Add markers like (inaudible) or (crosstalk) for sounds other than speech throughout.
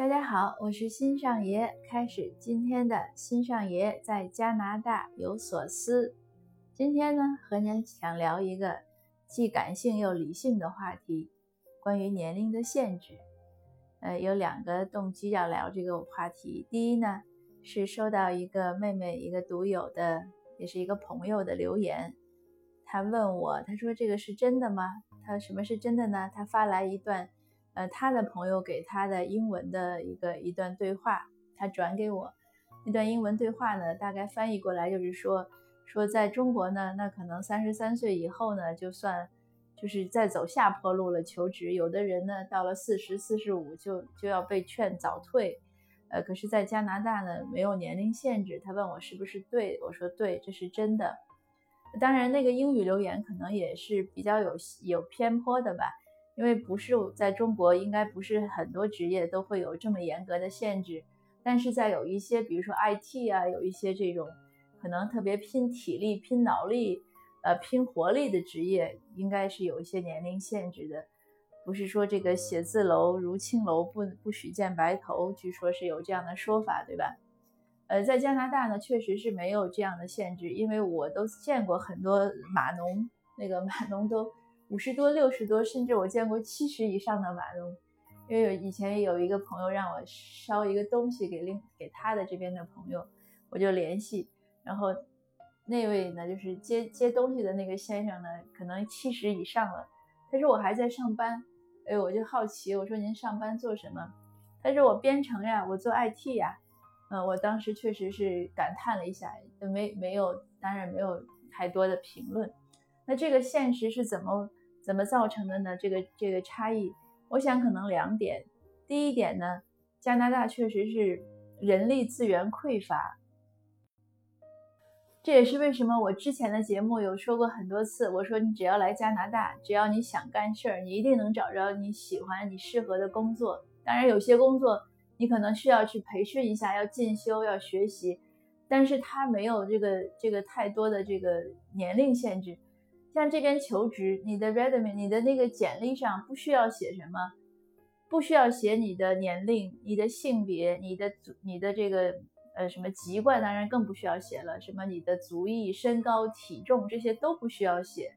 大家好，我是新上爷，开始今天的新上爷在加拿大有所思。今天呢，和您想聊一个既感性又理性的话题，关于年龄的限制。呃，有两个动机要聊这个话题。第一呢，是收到一个妹妹、一个独有的，也是一个朋友的留言，他问我，他说这个是真的吗？他什么是真的呢？他发来一段。呃，他的朋友给他的英文的一个一段对话，他转给我那段英文对话呢，大概翻译过来就是说，说在中国呢，那可能三十三岁以后呢，就算就是在走下坡路了，求职，有的人呢，到了四十四十五就就要被劝早退，呃，可是，在加拿大呢，没有年龄限制。他问我是不是对，我说对，这是真的。当然，那个英语留言可能也是比较有有偏颇的吧。因为不是在中国，应该不是很多职业都会有这么严格的限制，但是在有一些，比如说 IT 啊，有一些这种可能特别拼体力、拼脑力、呃拼活力的职业，应该是有一些年龄限制的。不是说这个写字楼如青楼，不不许见白头，据说是有这样的说法，对吧？呃，在加拿大呢，确实是没有这样的限制，因为我都见过很多码农，那个码农都。五十多、六十多，甚至我见过七十以上的码农。因为以前有一个朋友让我捎一个东西给另给他的这边的朋友，我就联系，然后那位呢，就是接接东西的那个先生呢，可能七十以上了。他说我还在上班，哎，我就好奇，我说您上班做什么？他说我编程呀，我做 IT 呀。嗯，我当时确实是感叹了一下，没没有，当然没有太多的评论。那这个现实是怎么？怎么造成的呢？这个这个差异，我想可能两点。第一点呢，加拿大确实是人力资源匮乏，这也是为什么我之前的节目有说过很多次。我说你只要来加拿大，只要你想干事儿，你一定能找着你喜欢、你适合的工作。当然，有些工作你可能需要去培训一下，要进修、要学习，但是它没有这个这个太多的这个年龄限制。像这边求职，你的 resume，你的那个简历上不需要写什么，不需要写你的年龄、你的性别、你的族、你的这个呃什么籍贯，当然更不需要写了。什么你的族裔、身高、体重这些都不需要写。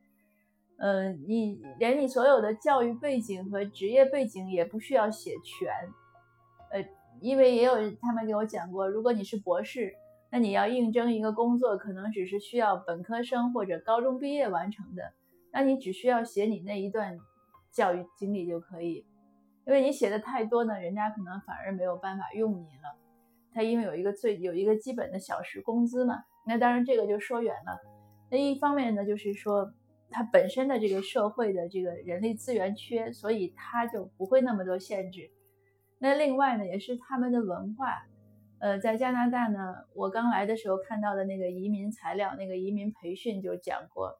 嗯，你连你所有的教育背景和职业背景也不需要写全。呃，因为也有他们给我讲过，如果你是博士。那你要应征一个工作，可能只是需要本科生或者高中毕业完成的，那你只需要写你那一段教育经历就可以，因为你写的太多呢，人家可能反而没有办法用你了。他因为有一个最有一个基本的小时工资嘛，那当然这个就说远了。那一方面呢，就是说它本身的这个社会的这个人力资源缺，所以它就不会那么多限制。那另外呢，也是他们的文化。呃，在加拿大呢，我刚来的时候看到的那个移民材料，那个移民培训就讲过，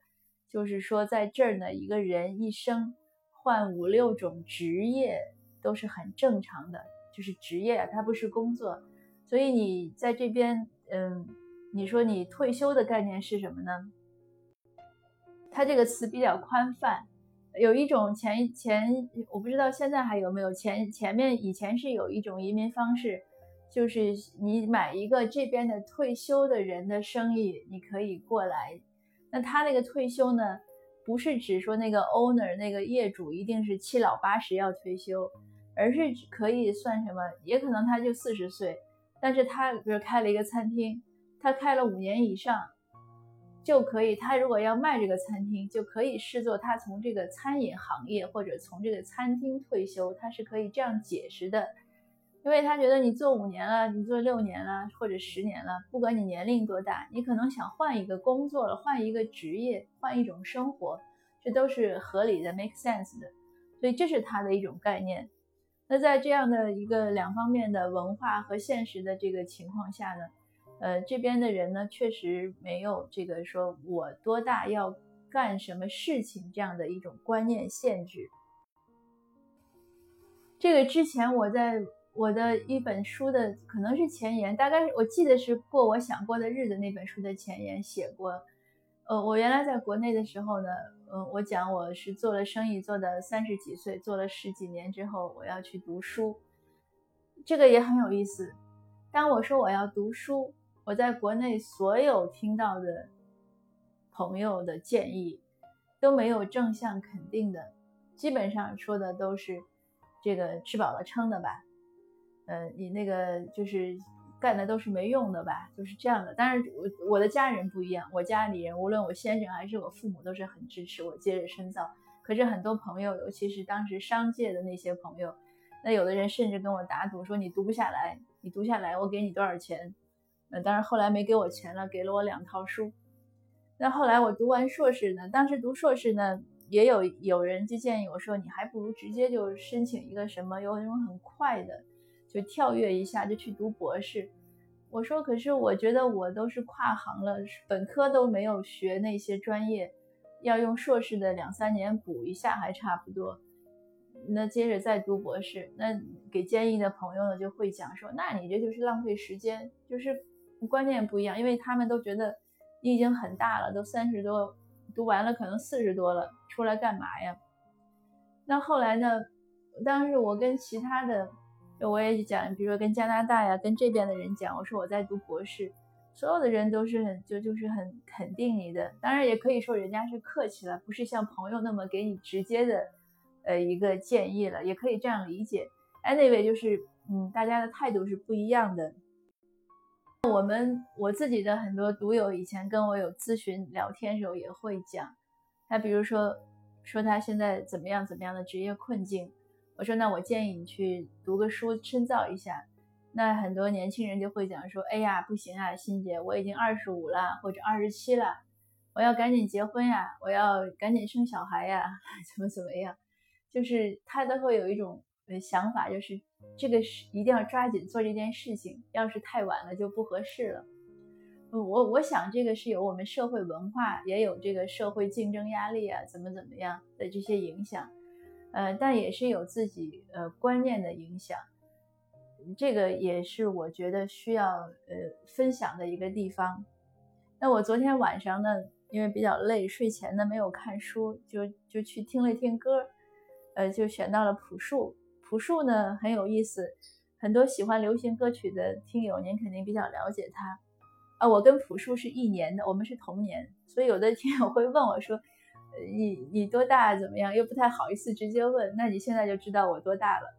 就是说在这儿呢，一个人一生换五六种职业都是很正常的，就是职业，它不是工作。所以你在这边，嗯，你说你退休的概念是什么呢？它这个词比较宽泛，有一种前前我不知道现在还有没有前前面以前是有一种移民方式。就是你买一个这边的退休的人的生意，你可以过来。那他那个退休呢，不是指说那个 owner 那个业主一定是七老八十要退休，而是可以算什么？也可能他就四十岁，但是他比如开了一个餐厅，他开了五年以上，就可以。他如果要卖这个餐厅，就可以视作他从这个餐饮行业或者从这个餐厅退休，他是可以这样解释的。因为他觉得你做五年了，你做六年了，或者十年了，不管你年龄多大，你可能想换一个工作了，换一个职业，换一种生活，这都是合理的，make sense 的。所以这是他的一种概念。那在这样的一个两方面的文化和现实的这个情况下呢，呃，这边的人呢确实没有这个说我多大要干什么事情这样的一种观念限制。这个之前我在。我的一本书的可能是前言，大概我记得是过我想过的日子那本书的前言写过。呃，我原来在国内的时候呢，嗯，我讲我是做了生意做的三十几岁，做了十几年之后，我要去读书。这个也很有意思。当我说我要读书，我在国内所有听到的朋友的建议都没有正向肯定的，基本上说的都是这个吃饱了撑的吧。呃，你那个就是干的都是没用的吧，就是这样的。但是，我我的家人不一样，我家里人无论我先生还是我父母都是很支持我接着深造。可是很多朋友，尤其是当时商界的那些朋友，那有的人甚至跟我打赌说你读不下来，你读下来我给你多少钱。呃，当然后来没给我钱了，给了我两套书。那后来我读完硕士呢，当时读硕士呢，也有有人就建议我说，你还不如直接就申请一个什么，有那种很快的。就跳跃一下就去读博士，我说可是我觉得我都是跨行了，本科都没有学那些专业，要用硕士的两三年补一下还差不多，那接着再读博士，那给建议的朋友呢就会讲说，那你这就是浪费时间，就是观念不一样，因为他们都觉得你已经很大了，都三十多，读完了可能四十多了，出来干嘛呀？那后来呢，当时我跟其他的。我也讲，比如说跟加拿大呀，跟这边的人讲，我说我在读博士，所有的人都是很就就是很肯定你的，当然也可以说人家是客气了，不是像朋友那么给你直接的，呃一个建议了，也可以这样理解。Anyway，就是嗯，大家的态度是不一样的。我们我自己的很多读友以前跟我有咨询聊天时候也会讲，他比如说说他现在怎么样怎么样的职业困境。我说，那我建议你去读个书，深造一下。那很多年轻人就会讲说，哎呀，不行啊，欣姐，我已经二十五了，或者二十七了，我要赶紧结婚呀，我要赶紧生小孩呀，(laughs) 怎么怎么样？就是他都会有一种想法，就是这个是一定要抓紧做这件事情，要是太晚了就不合适了。我我想这个是有我们社会文化，也有这个社会竞争压力啊，怎么怎么样的这些影响。呃，但也是有自己呃观念的影响，这个也是我觉得需要呃分享的一个地方。那我昨天晚上呢，因为比较累，睡前呢没有看书，就就去听了听歌，呃，就选到了朴树。朴树呢很有意思，很多喜欢流行歌曲的听友，您肯定比较了解他。啊，我跟朴树是一年的，我们是同年，所以有的听友会问我说。你你多大怎么样？又不太好意思直接问，那你现在就知道我多大了。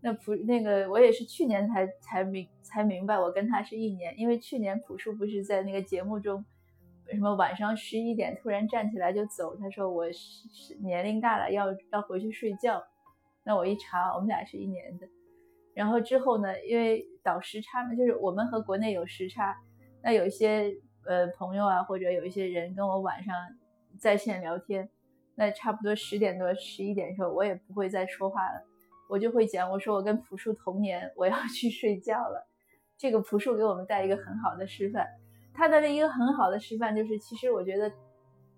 那朴那个我也是去年才才明才明白，我跟他是一年，因为去年朴树不是在那个节目中，为什么晚上十一点突然站起来就走，他说我是是年龄大了要要回去睡觉。那我一查，我们俩是一年的。然后之后呢，因为倒时差嘛，就是我们和国内有时差，那有一些呃朋友啊，或者有一些人跟我晚上。在线聊天，那差不多十点多、十一点的时候，我也不会再说话了，我就会讲，我说我跟朴树同年，我要 (laughs) 去睡觉了。这个朴树给我们带一个很好的示范，他的一个很好的示范就是，其实我觉得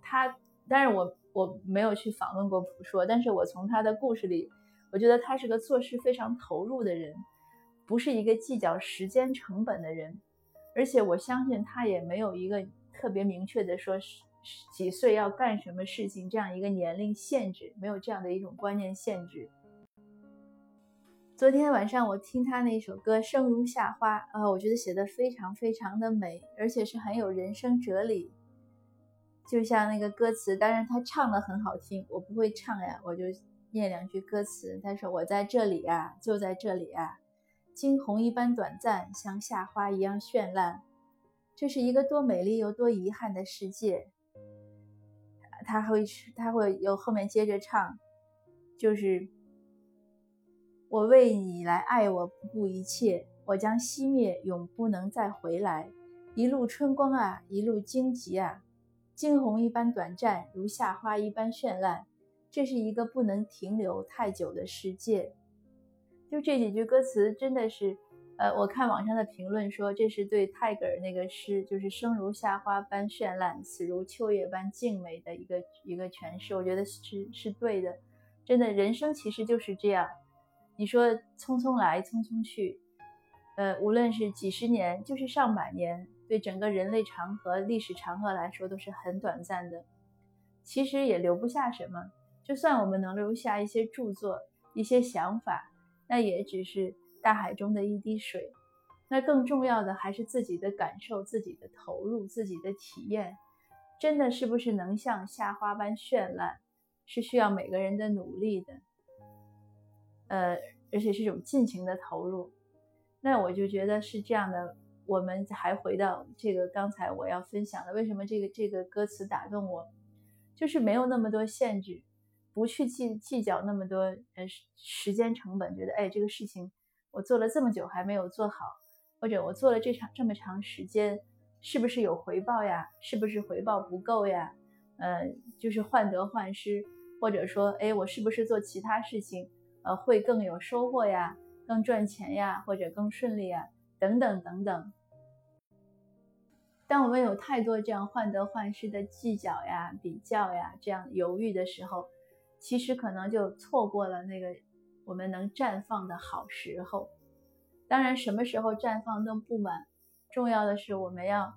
他，但是我我没有去访问过朴树，但是我从他的故事里，我觉得他是个做事非常投入的人，不是一个计较时间成本的人，而且我相信他也没有一个特别明确的说是。几岁要干什么事情这样一个年龄限制，没有这样的一种观念限制。昨天晚上我听他那首歌《生如夏花》，啊，我觉得写的非常非常的美，而且是很有人生哲理。就像那个歌词，当然他唱的很好听，我不会唱呀，我就念两句歌词。他说：“我在这里啊，就在这里啊，惊鸿一般短暂，像夏花一样绚烂。这是一个多美丽又多遗憾的世界。”他会，他会有后面接着唱，就是我为你来爱我，不顾一切，我将熄灭，永不能再回来。一路春光啊，一路荆棘啊，惊鸿一般短暂，如夏花一般绚烂。这是一个不能停留太久的世界。就这几句歌词，真的是。呃，我看网上的评论说，这是对泰戈尔那个诗，就是生如夏花般绚烂，死如秋叶般静美的一个一个诠释。我觉得是是对的，真的，人生其实就是这样。你说匆匆来，匆匆去，呃，无论是几十年，就是上百年，对整个人类长河、历史长河来说都是很短暂的。其实也留不下什么，就算我们能留下一些著作、一些想法，那也只是。大海中的一滴水。那更重要的还是自己的感受、自己的投入、自己的体验，真的是不是能像夏花般绚烂，是需要每个人的努力的。呃，而且是一种尽情的投入。那我就觉得是这样的。我们还回到这个刚才我要分享的，为什么这个这个歌词打动我，就是没有那么多限制，不去计计较那么多呃时间成本，觉得哎这个事情我做了这么久还没有做好。或者我做了这场这么长时间，是不是有回报呀？是不是回报不够呀？呃，就是患得患失，或者说，哎，我是不是做其他事情，呃，会更有收获呀，更赚钱呀，或者更顺利呀，等等等等。当我们有太多这样患得患失的计较呀、比较呀、这样犹豫的时候，其实可能就错过了那个我们能绽放的好时候。当然，什么时候绽放都不晚，重要的是我们要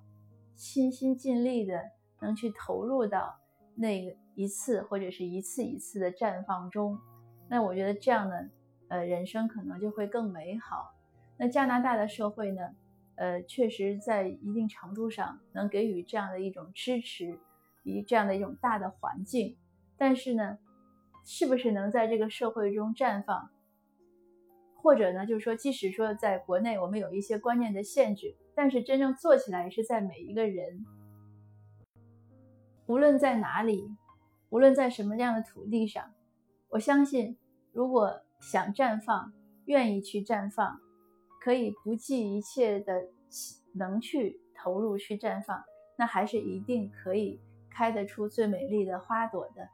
尽心尽力的能去投入到那个一次或者是一次一次的绽放中。那我觉得这样的，呃，人生可能就会更美好。那加拿大的社会呢，呃，确实在一定程度上能给予这样的一种支持，以这样的一种大的环境。但是呢，是不是能在这个社会中绽放？或者呢，就是说，即使说在国内我们有一些观念的限制，但是真正做起来是在每一个人，无论在哪里，无论在什么样的土地上，我相信，如果想绽放，愿意去绽放，可以不计一切的能去投入去绽放，那还是一定可以开得出最美丽的花朵的。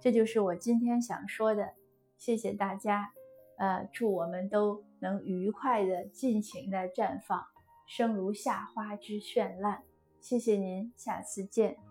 这就是我今天想说的，谢谢大家。呃，祝我们都能愉快的、尽情的绽放，生如夏花之绚烂。谢谢您，下次见。